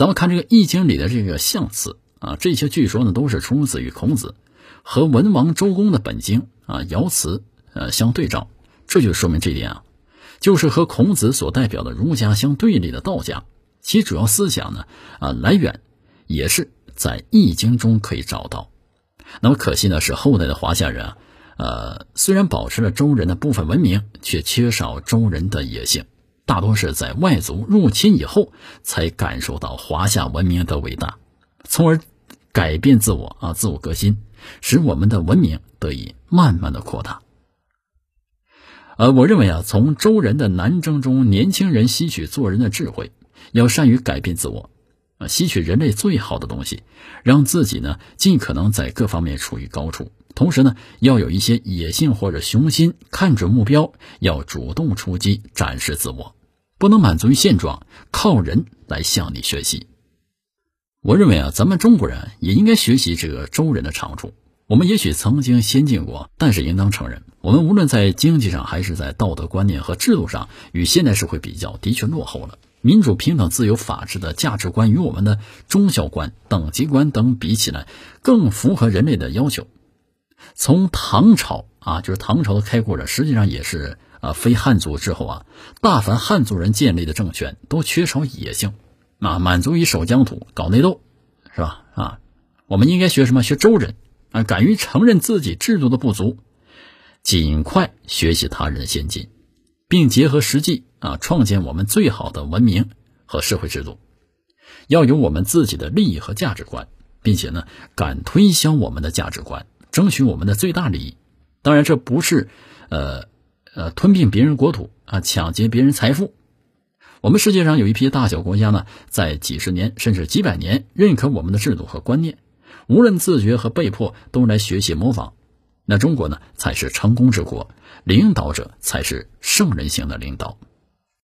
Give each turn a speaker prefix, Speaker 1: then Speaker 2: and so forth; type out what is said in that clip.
Speaker 1: 咱们看这个《易经》里的这个象辞啊，这些据说呢都是出自于孔子，和文王周公的本经啊爻辞呃相对照，这就说明这点啊，就是和孔子所代表的儒家相对立的道家，其主要思想呢啊来源也是在《易经》中可以找到。那么可惜呢是后代的华夏人啊，呃虽然保持了周人的部分文明，却缺少周人的野性。大多是在外族入侵以后，才感受到华夏文明的伟大，从而改变自我啊，自我革新，使我们的文明得以慢慢的扩大。呃，我认为啊，从周人的南征中，年轻人吸取做人的智慧，要善于改变自我，啊，吸取人类最好的东西，让自己呢尽可能在各方面处于高处。同时呢，要有一些野性或者雄心，看准目标，要主动出击，展示自我。不能满足于现状，靠人来向你学习。我认为啊，咱们中国人也应该学习这个周人的长处。我们也许曾经先进过，但是应当承认，我们无论在经济上还是在道德观念和制度上，与现代社会比较，的确落后了。民主、平等、自由、法治的价值观与我们的忠孝观、等级观等比起来，更符合人类的要求。从唐朝啊，就是唐朝的开国者，实际上也是。啊，非汉族之后啊，大凡汉族人建立的政权都缺少野性，啊，满足于守疆土、搞内斗，是吧？啊，我们应该学什么？学周人啊，敢于承认自己制度的不足，尽快学习他人先进，并结合实际啊，创建我们最好的文明和社会制度。要有我们自己的利益和价值观，并且呢，敢推销我们的价值观，争取我们的最大利益。当然，这不是呃。呃，吞并别人国土啊，抢劫别人财富。我们世界上有一批大小国家呢，在几十年甚至几百年认可我们的制度和观念，无论自觉和被迫都来学习模仿。那中国呢，才是成功之国，领导者才是圣人型的领导。